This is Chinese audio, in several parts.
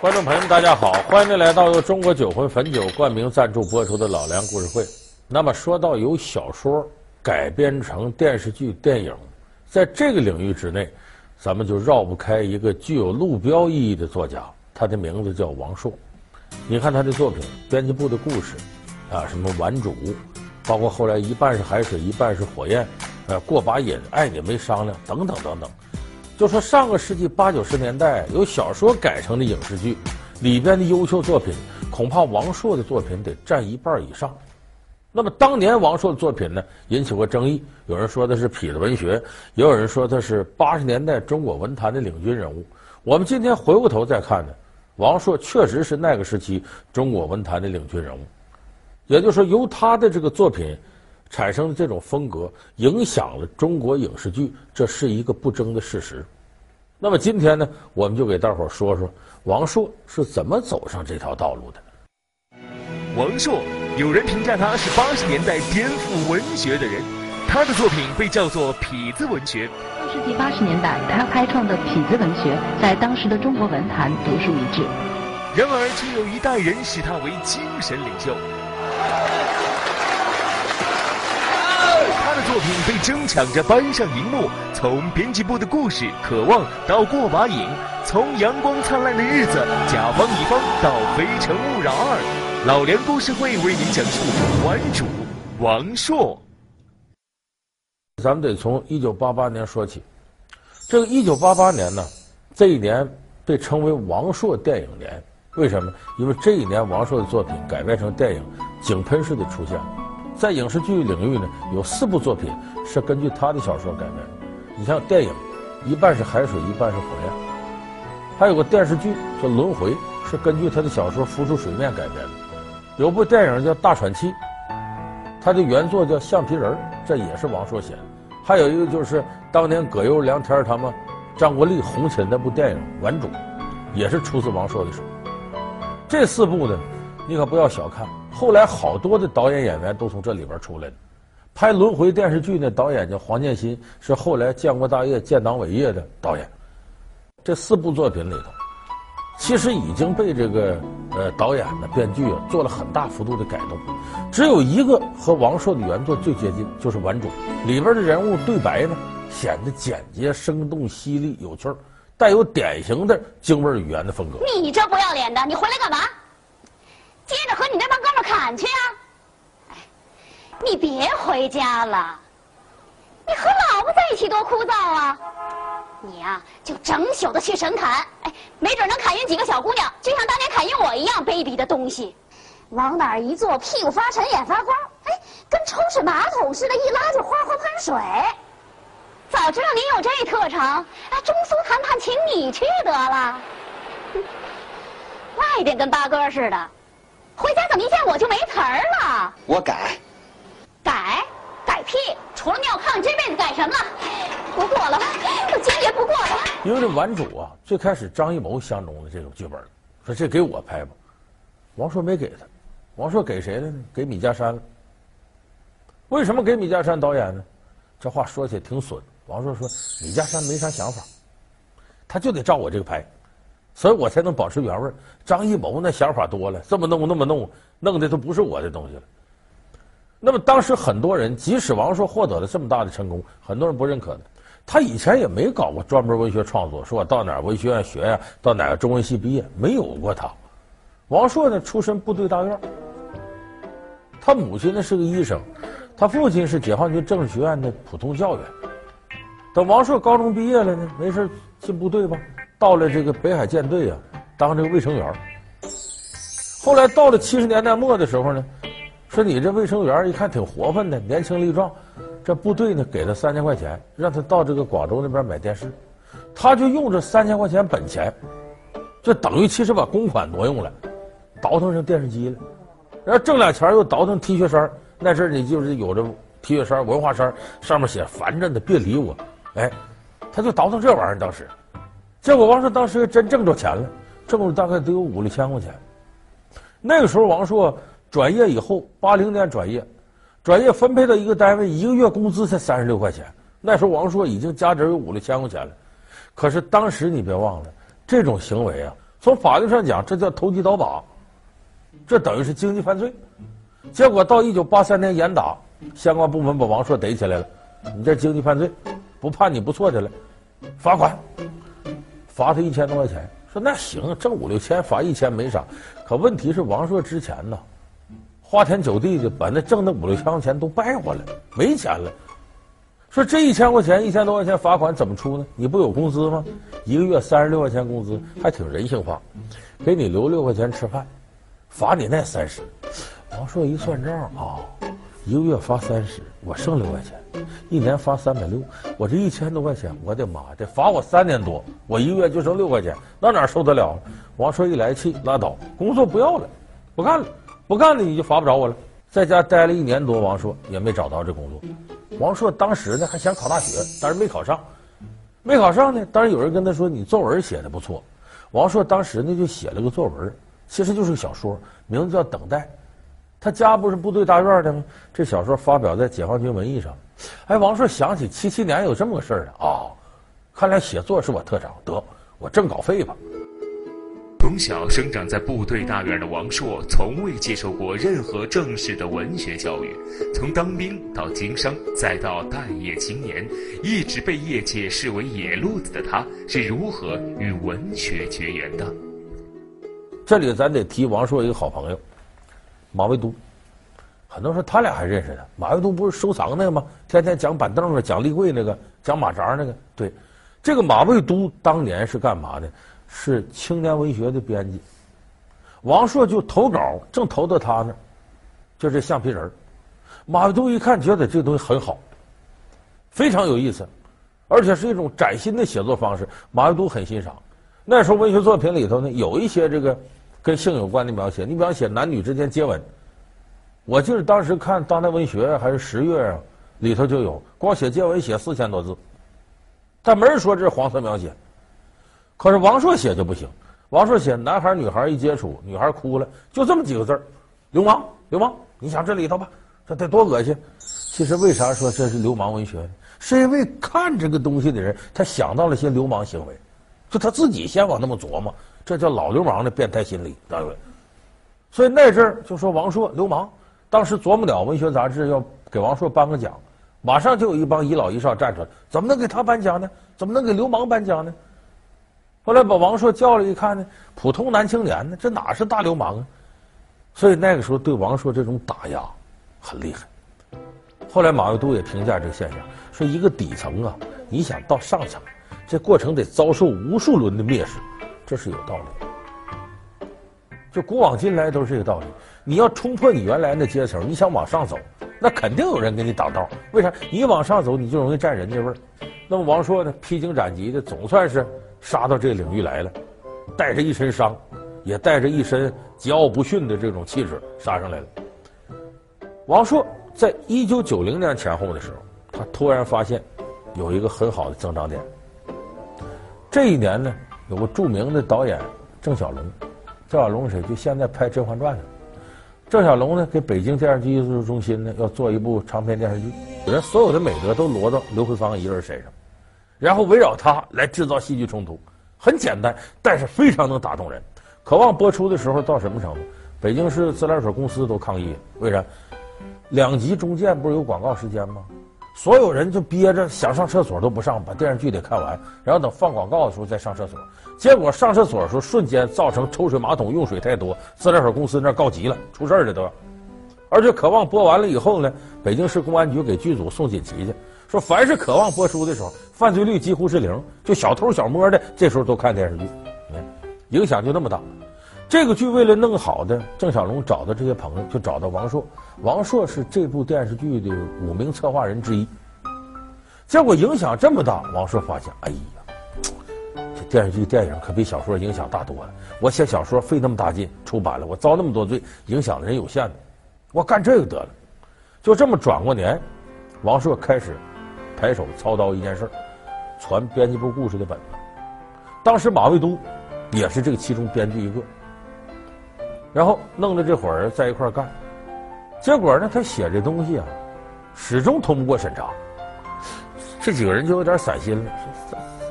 观众朋友们，大家好，欢迎您来到由中国酒魂汾酒冠名赞助播出的《老梁故事会》。那么说到由小说改编成电视剧、电影，在这个领域之内，咱们就绕不开一个具有路标意义的作家，他的名字叫王朔。你看他的作品《编辑部的故事》，啊，什么《顽主》，包括后来一半是海水，一半是火焰，呃，过把瘾，爱你没商量，等等等等。就说上个世纪八九十年代由小说改成的影视剧里边的优秀作品，恐怕王朔的作品得占一半以上。那么当年王朔的作品呢，引起过争议，有人说他是痞子文学，也有人说他是八十年代中国文坛的领军人物。我们今天回过头再看呢，王朔确实是那个时期中国文坛的领军人物。也就是说，由他的这个作品产生的这种风格，影响了中国影视剧，这是一个不争的事实。那么今天呢，我们就给大伙儿说说王朔是怎么走上这条道路的。王朔，有人评价他是八十年代颠覆文学的人，他的作品被叫做痞子文学。上世纪八十年代，他开创的痞子文学在当时的中国文坛独树一帜。然而，却有一代人视他为精神领袖。作品被争抢着搬上荧幕，从编辑部的故事、渴望到过把瘾，从阳光灿烂的日子、甲方乙方到非诚勿扰二，老梁故事会为您讲述《顽主》王朔。咱们得从一九八八年说起，这个一九八八年呢，这一年被称为王朔电影年，为什么？因为这一年王朔的作品改编成电影，井喷式的出现。在影视剧领域呢，有四部作品是根据他的小说改编的。你像电影，一半是海水，一半是火焰；还有个电视剧叫《轮回》，是根据他的小说《浮出水面》改编的。有部电影叫《大喘气》，他的原作叫《橡皮人》，这也是王朔写的。还有一个就是当年葛优、梁天他们、张国立红起的那部电影《顽主》，也是出自王朔的手。这四部呢，你可不要小看。后来好多的导演演员都从这里边出来的，拍《轮回》电视剧的导演叫黄建新，是后来建国大业建党伟业的导演。这四部作品里头，其实已经被这个呃导演的编剧啊做了很大幅度的改动，只有一个和王朔的原作最接近，就是《顽主》里边的人物对白呢显得简洁、生动、犀利、有趣儿，带有典型的京味儿语言的风格。你这不要脸的，你回来干嘛？你那帮哥们砍去啊！哎，你别回家了，你和老婆在一起多枯燥啊！你呀、就整宿的去神砍，哎，没准能砍晕几个小姑娘，就像当年砍晕我一样卑鄙的东西。往哪儿一坐，屁股发沉，眼发光，哎，跟抽水马桶似的，一拉就哗哗喷水。早知道你有这特长，哎，中苏谈判请你去得了。外边跟八哥似的。回家怎么一见我就没词儿了？我改，改，改屁！除了尿炕，这辈子改什么了？不过了，我坚决不过了。因为这顽主啊，最开始张艺谋相中的这种剧本，说这给我拍吧，王朔没给他，王朔给谁了呢？给米家山了。为什么给米家山导演呢？这话说起来挺损。王朔说米家山没啥想法，他就得照我这个拍。所以我才能保持原味。张艺谋那想法多了，这么弄那么弄，弄的都不是我的东西了。那么当时很多人，即使王朔获得了这么大的成功，很多人不认可的。他以前也没搞过专门文学创作，说我到哪儿文学院学呀，到哪个中文系毕业，没有过他。王朔呢，出身部队大院，他母亲呢是个医生，他父亲是解放军政治学院的普通教员。等王朔高中毕业了呢，没事进部队吧。到了这个北海舰队啊，当这个卫生员。后来到了七十年代末的时候呢，说你这卫生员一看挺活泛的，年轻力壮。这部队呢给他三千块钱，让他到这个广州那边买电视。他就用这三千块钱本钱，就等于其实把公款挪用了，倒腾成电视机了。然后挣俩钱又倒腾 T 恤衫。那阵儿你就是有这 T 恤衫、文化衫，上面写“烦着呢，别理我”。哎，他就倒腾这玩意儿，当时。结果王朔当时真挣着钱了，挣了大概得有五六千块钱。那个时候王朔转业以后，八零年转业，转业分配到一个单位，一个月工资才三十六块钱。那时候王朔已经加值有五六千块钱了。可是当时你别忘了，这种行为啊，从法律上讲，这叫投机倒把，这等于是经济犯罪。结果到一九八三年严打，相关部门把王朔逮起来了，你这经济犯罪，不判你不错的了，罚款，罚他一千多块钱。说那行，挣五六千，罚一千没啥。可问题是王朔之前呢，花天酒地的把那挣的五六千块钱都败坏了，没钱了。说这一千块钱，一千多块钱罚款怎么出呢？你不有工资吗？一个月三十六块钱工资，还挺人性化，给你留六块钱吃饭，罚你那三十。王朔一算账啊、一个月罚三十，我剩六块钱，一年罚三百六，我这一千多块钱，我的妈，得罚我三年多，我一个月就剩六块钱，那哪受得了？王朔一来气，拉倒，工作不要了，不干了，不干了你就罚不着我了。在家待了一年多，王朔也没找到这工作。王朔当时呢还想考大学，但是没考上，没考上呢。当然有人跟他说：“你作文写的不错。”王朔当时呢就写了个作文，其实就是个小说，名字叫《等待》。他家不是部队大院的吗？这小说发表在解放军文艺上。哎，王朔想起七七年有这么个事儿啊、哦，看来写作是我特长，得我挣稿费吧。从小生长在部队大院的王朔，从未接受过任何正式的文学教育。从当兵到经商，再到待业青年，一直被业界视为野路子的他，是如何与文学绝缘的？这里咱得提王朔一个好朋友，马未都。很多人说他俩还认识呢。马未都不是收藏那个吗？天天讲板凳啊，讲立柜那个，讲马扎那个。对，这个马未都当年是干嘛的？是青年文学的编辑，王朔就投稿，正投到他那儿，就这橡皮人，马未都一看，觉得这东西很好，非常有意思，而且是一种崭新的写作方式，马未都很欣赏。那时候文学作品里头呢，有一些这个跟性有关的描写，你比方写男女之间接吻，我记得当时看当代文学还是十月啊，里头就有，光写接吻写四千多字，但没人说这是黄色描写。可是王朔写就不行，王朔写男孩女孩一接触，女孩哭了，就这么几个字儿，流氓，流氓。你想这里头吧，这得多恶心。其实为啥说这是流氓文学？是因为看这个东西的人，他想到了些流氓行为，就他自己先往那么琢磨，这叫老流氓的变态心理，对不对？所以那阵儿就说王朔流氓，当时琢磨了文学杂志要给王朔颁个奖，马上就有一帮遗老遗少站出来，怎么能给他颁奖呢？怎么能给流氓颁奖呢？后来把王朔叫来一看呢，普通男青年呢，这哪是大流氓啊？所以那个时候对王朔这种打压很厉害。后来马未都也评价这个现象，说一个底层啊，你想到上层，这过程得遭受无数轮的蔑视，这是有道理的。就古往今来都是这个道理。你要冲破你原来的阶层，你想往上走，那肯定有人给你挡道。为啥？你往上走，你就容易占人家位儿。那么王朔呢，披荆斩棘的，总算是。杀到这个领域来了，带着一身伤，也带着一身桀骜不驯的这种气质杀上来了。王朔在一九九零年前后的时候，他突然发现有一个很好的增长点。这一年呢，有个著名的导演郑晓龙，郑晓龙谁？就现在拍《甄嬛传》的。郑晓龙呢，给北京电视剧艺术中心呢要做一部长篇电视剧，人所有的美德都挪到刘慧芳一个人身上。然后围绕他来制造戏剧冲突，很简单，但是非常能打动人。渴望播出的时候到什么程度？北京市自来水公司都抗议，为啥？两集中间不是有广告时间吗？所有人就憋着想上厕所都不上，把电视剧得看完，然后等放广告的时候再上厕所。结果上厕所的时候瞬间造成抽水马桶用水太多，自来水公司那告急了，出事儿了都。而且渴望播完了以后呢，北京市公安局给剧组送锦旗去。说凡是渴望播出的时候，犯罪率几乎是零，就小偷小摸的，这时候都看电视剧，影响就那么大。这个剧为了弄好的，郑晓龙找的这些朋友，就找到王朔。王朔是这部电视剧的五名策划人之一。结果影响这么大，王朔发现，哎呀，这电视剧电影可比小说影响大多了。我写小说费那么大劲出版了，我遭那么多罪，影响的人有限的，我干这个得了。就这么转过年，王朔开始。抬手操刀一件事儿，传编辑部故事的本子。当时马未都也是这个其中编剧一个，然后弄的这伙人在一块干，结果呢，他写这东西啊，始终通不过审查。这几个人就有点散心了，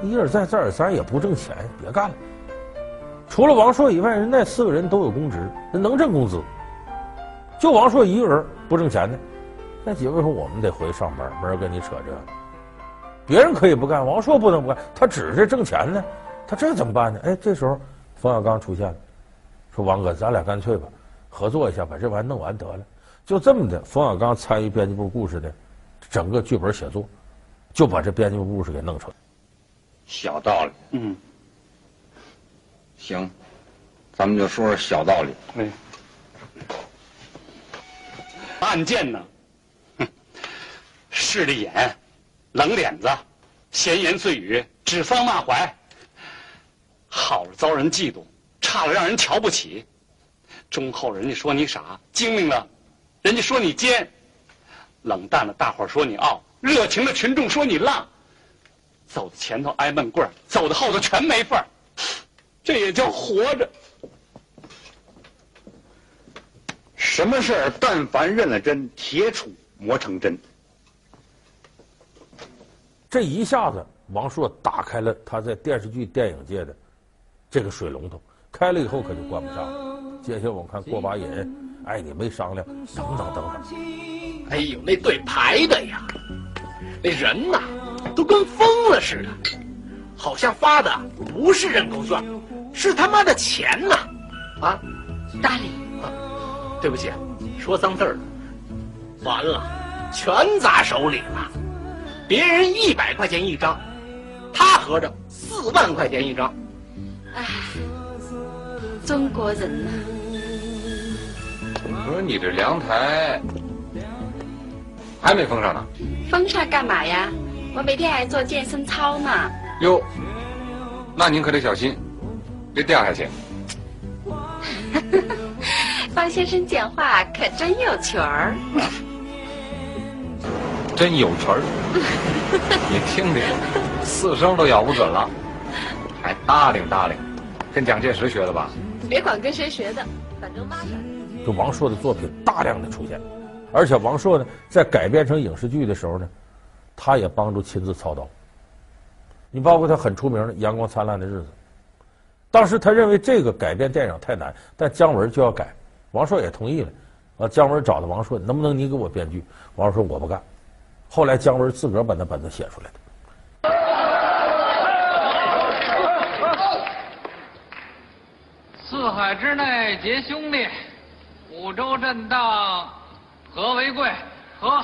一而再再而三也不挣钱，别干了。除了王朔以外，人那四个人都有公职，能挣工资。就王朔一个人不挣钱的，那几位说我们得回去上班，没人跟你扯这。别人可以不干，王朔不能不干，他指着挣钱呢，他这怎么办呢？哎，这时候冯小刚出现了，说王哥，咱俩干脆吧，合作一下，把这玩意弄完得了。就这么的，冯小刚参与编辑部故事的整个剧本写作，就把这编辑部故事给弄出来。小道理，嗯，行，咱们就说说小道理。哎。案件呢？哼，势利眼，冷脸子，闲言碎语，指桑骂槐。好了遭人嫉妒，差了让人瞧不起。忠厚人家说你傻，精明了，人家说你奸。冷淡了大伙说你傲，热情的群众说你浪。走到前头挨闷棍儿，走到后头全没份儿。这也叫活着。什么事儿，但凡认了真，铁杵磨成针。这一下子，王朔打开了他在电视剧、电影界的这个水龙头，开了以后可就关不上了。接下来我们看过把瘾，哎你没商量，等等等等。哎呦，那队排的呀，那人呐，都跟疯了似的，好像发的不是认购券，是他妈的钱呐！啊，大力。对不起，说脏字儿了。完了，全砸手里了。别人一百块钱一张，他合着四万块钱一张。唉，中国人呐。我说你这凉台还没封上呢。封上干嘛呀？我每天还做健身操呢。哟，那您可得小心，别掉下去。方先生讲话可真有趣儿，真有趣儿。你听听，四声都咬不准了，还搭领搭领，跟蒋介石学的吧？别管跟谁学的，反正拉着。就王朔的作品大量的出现，而且王朔呢，在改编成影视剧的时候呢，他也帮助亲自操刀。你包括他很出名的《阳光灿烂的日子》，当时他认为这个改编电影太难，但姜文就要改。王朔也同意了，啊，姜文找到王朔，能不能你给我编剧？王朔说我不干。后来姜文自个儿把那本子写出来的。四海之内结兄弟，五洲震荡和为贵，和。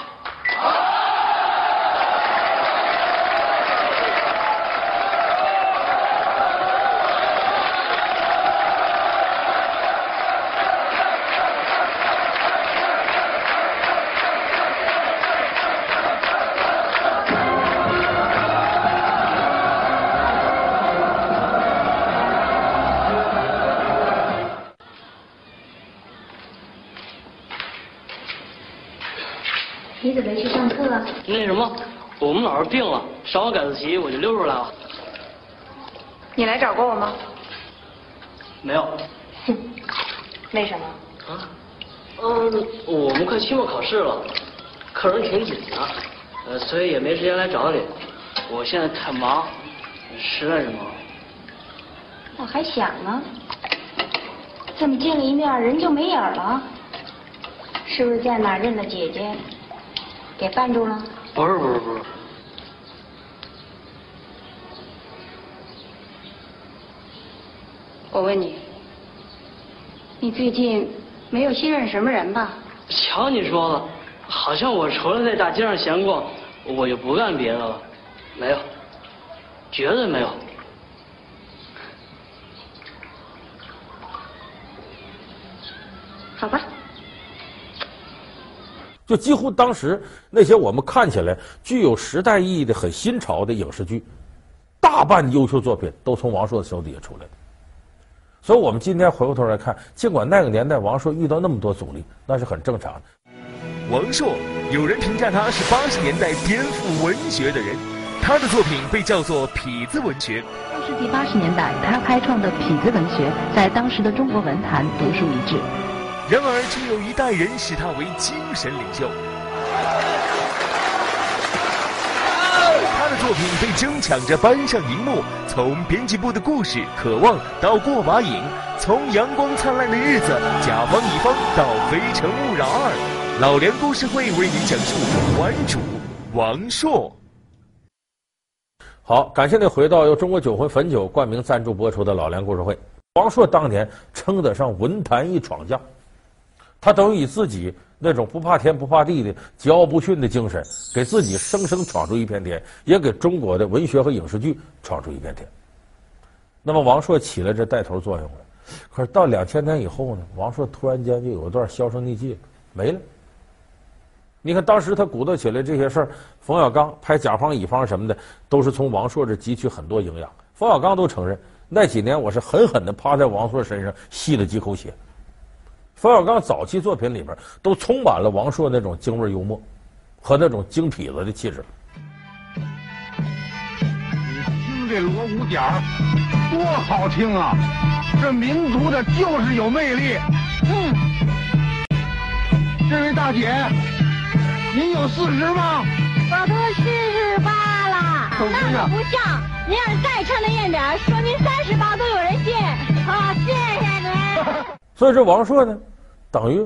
我们老师病了，上完改自习我就溜出来了。你来找过我吗？没有。哼，为什么？啊？嗯，我们快期末考试了，课程挺紧的，呃，所以也没时间来找你。我现在太忙，实在是忙。我还想呢，怎么见了一面，人就没影了？是不是在哪认的姐姐？给绊住了？不是不是不是。我问你，你最近没有新认识什么人吧？瞧你说的，好像我除了在大街上闲逛，我就不干别的了。没有，绝对没有。好吧。就几乎当时那些我们看起来具有时代意义的很新潮的影视剧，大半优秀作品都从王朔的手底下出来的。所以，我们今天回过头来看，尽管那个年代王朔遇到那么多阻力，那是很正常的。王朔，有人评价他是八十年代颠覆文学的人，他的作品被叫做痞子文学。上世纪八十年代，他开创的痞子文学在当时的中国文坛独树一帜。然而，却有一代人视他为精神领袖。作品被争抢着搬上荧幕，从编辑部的故事《渴望》到过把瘾，从阳光灿烂的日子、甲方乙方到非诚勿扰二，老梁故事会为您讲述馆主王朔。好，感谢您回到由中国酒魂汾酒冠名赞助播出的老梁故事会。王朔当年称得上文坛一闯将，他等于以自己那种不怕天不怕地的桀骜不驯的精神，给自己生生闯出一片天，也给中国的文学和影视剧闯出一片天。那么王朔起了这带头作用了，可是到两千年以后呢，王朔突然间就有一段销声匿迹，没了。你看，当时他鼓捣起来这些事儿，冯小刚拍甲方乙方什么的，都是从王朔这汲取很多营养。冯小刚都承认，那几年我是狠狠的趴在王朔身上吸了几口血。冯小刚早期作品里边都充满了王朔那种京味幽默和那种京痞子的气质。你听这锣鼓点儿，多好听啊！这民族的就是有魅力。嗯，这位大姐。您有四十吗？我都四十八了，那可不像。您要是再穿得艳点，说您三十八所以这王朔呢，等于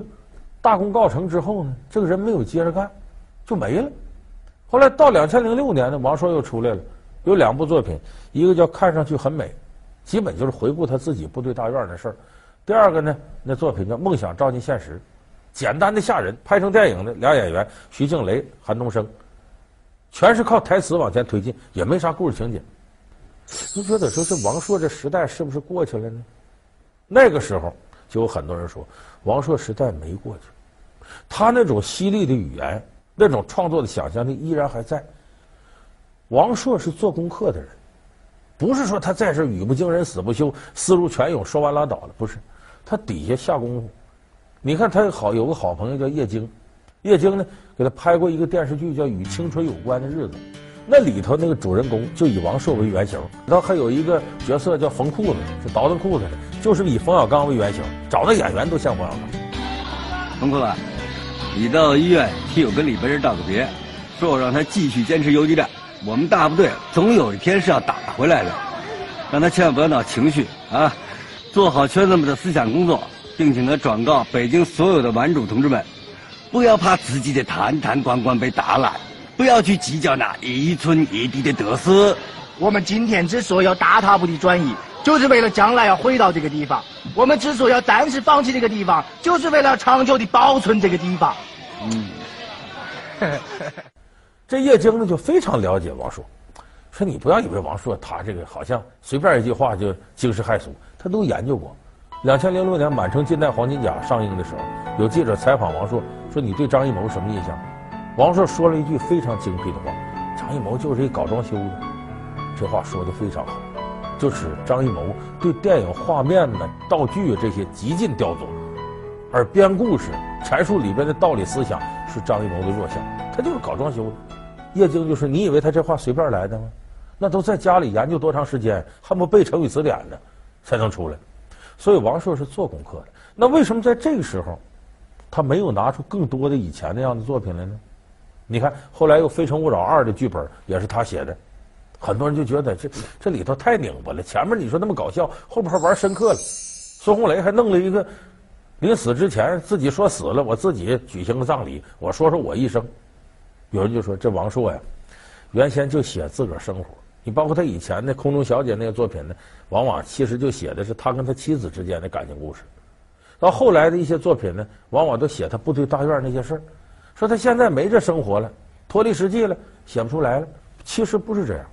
大功告成之后呢，这个人没有接着干，就没了。后来到两千零六年呢，王朔又出来了，有两部作品，一个叫《看上去很美》，基本就是回顾他自己部队大院的事儿；第二个呢，那作品叫《梦想照进现实》。简单的吓人，拍成电影的俩演员徐静蕾、韩东升，全是靠台词往前推进，也没啥故事情节。你觉得说这王朔这时代是不是过去了呢？那个时候就有很多人说，王朔时代没过去，他那种犀利的语言，那种创作的想象力依然还在。王朔是做功课的人，不是说他在这语不惊人死不休，思如泉涌说完拉倒了，不是，他底下下功夫。你看他好有个好朋友叫叶京，叶京呢给他拍过一个电视剧叫《与青春有关的日子》，那里头那个主人公就以王朔为原型，然后还有一个角色叫缝裤子，是倒腾裤子的，就是以冯小刚为原型，找的演员都像冯小刚。冯裤子，你到医院替我跟李白人道个别，说我让他继续坚持游击战，我们大部队总有一天是要打回来的，让他千万不要闹情绪啊，做好圈子们的思想工作。并且呢，转告北京所有的顽主同志们，不要怕自己的坛坛罐罐被打烂，不要去计较那一寸一地的得失。我们今天之所以要大踏步的转移，就是为了将来要回到这个地方。我们之所以要暂时放弃这个地方，就是为了长久的保存这个地方。嗯，这叶京呢就非常了解王朔，说你不要以为王朔他这个好像随便一句话就惊世骇俗，他都研究过。两千零六年《满城尽带黄金甲》上映的时候，有记者采访王朔，说：“你对张艺谋什么印象？”王朔说了一句非常精辟的话：“张艺谋就是一搞装修的。”这话说的非常好，就是张艺谋对电影画面呢、道具这些极尽雕琢，而编故事、阐述里边的道理思想是张艺谋的弱项。他就是搞装修的。叶京就说：“你以为他这话随便来的吗？那都在家里研究多长时间，恨不背成语词典呢，才能出来。”所以王朔是做功课的。那为什么在这个时候，他没有拿出更多的以前那样的作品来呢？你看，后来又《非诚勿扰二》的剧本也是他写的，很多人就觉得这这里头太拧巴了。前面你说那么搞笑，后边还玩深刻了。孙红雷还弄了一个，临死之前自己说死了，我自己举行个葬礼，我说说我一生。有人就说这王朔呀，原先就写自个儿生活。你包括他以前的《空中小姐》那个作品呢，往往其实就写的是他跟他妻子之间的感情故事。到后来的一些作品呢，往往都写他部队大院那些事儿，说他现在没这生活了，脱离实际了，写不出来了。其实不是这样。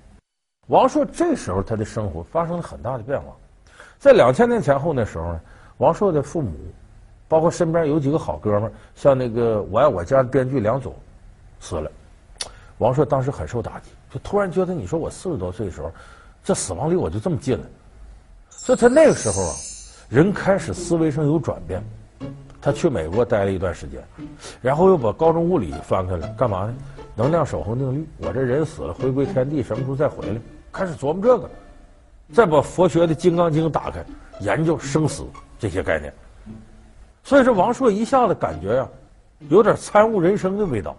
王朔这时候他的生活发生了很大的变化。在两千年前后那时候呢，王朔的父母，包括身边有几个好哥们，像那个《我爱我家》的编剧梁左，死了。王朔当时很受打击。就突然觉得，你说我四十多岁的时候，这死亡离我就这么近了。所以他那个时候啊，人开始思维上有转变。他去美国待了一段时间，然后又把高中物理翻开了，干嘛呢？能量守恒定律，我这人死了，回归天地，什么时候再回来？开始琢磨这个。再把佛学的《金刚经》打开，研究生死这些概念。所以说，王朔一下子感觉呀、啊，有点参悟人生的味道。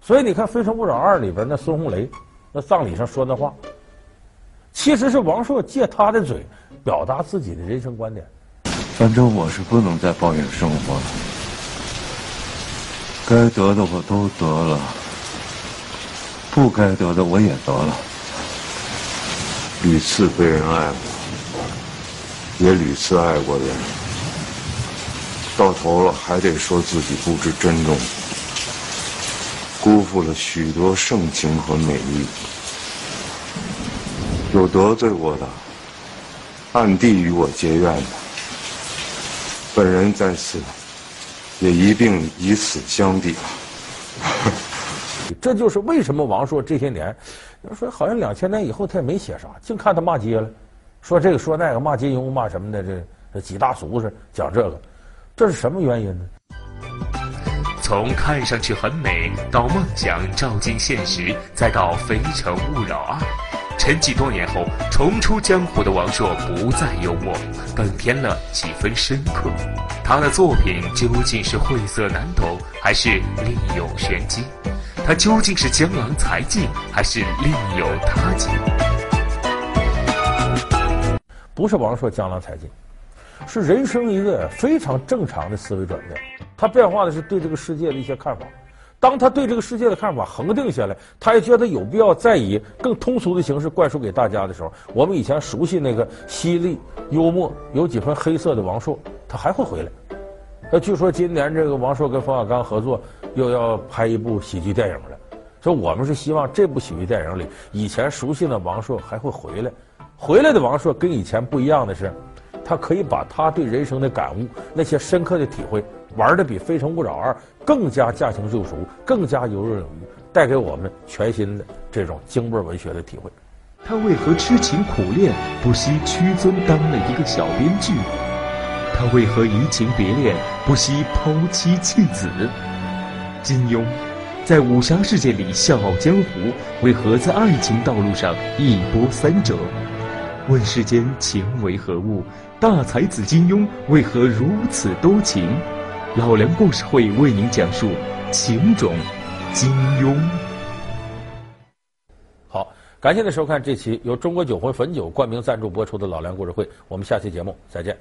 所以你看《非诚勿扰二》里边那孙红雷，那葬礼上说那话，其实是王朔借他的嘴表达自己的人生观点。反正我是不能再抱怨生活了，该得的我都得了，不该得的我也得了，屡次被人爱过，也屡次爱过人，到头了还得说自己不知珍重。辜负了许多盛情和美意，有得罪我的，暗地与我结怨的，本人在此也一并以死相抵了。这就是为什么王朔这些年，要说好像两千年以后他也没写啥，净看他骂街了，说这个说那个，骂金庸骂什么的，这这几大俗是讲这个，这是什么原因呢？从看上去很美，到梦想照进现实，再到《非诚勿扰二》，沉寂多年后重出江湖的王朔不再幽默，更添了几分深刻。他的作品究竟是晦涩难懂，还是另有玄机？他究竟是江郎才尽，还是另有他计？不是王朔江郎才尽，是人生一个非常正常的思维转变。他变化的是对这个世界的一些看法。当他对这个世界的看法恒定下来，他也觉得有必要再以更通俗的形式灌输给大家的时候，我们以前熟悉那个犀利、幽默、有几分黑色的王朔，他还会回来。那据说今年这个王朔跟冯小刚合作，又要拍一部喜剧电影了。所以我们是希望这部喜剧电影里，以前熟悉的王朔还会回来。回来的王朔跟以前不一样的是，他可以把他对人生的感悟、那些深刻的体会。玩的比《非诚勿扰二》更加驾轻就熟，更加游刃有余，带给我们全新的这种京味文学的体会。他为何痴情苦恋，不惜屈尊当了一个小编剧？他为何移情别恋，不惜抛妻弃子？金庸在武侠世界里笑傲江湖，为何在爱情道路上一波三折？问世间情为何物？大才子金庸为何如此多情？老梁故事会为您讲述情种金庸。好，感谢您收看这期由中国酒魂汾酒冠名赞助播出的老梁故事会，我们下期节目再见。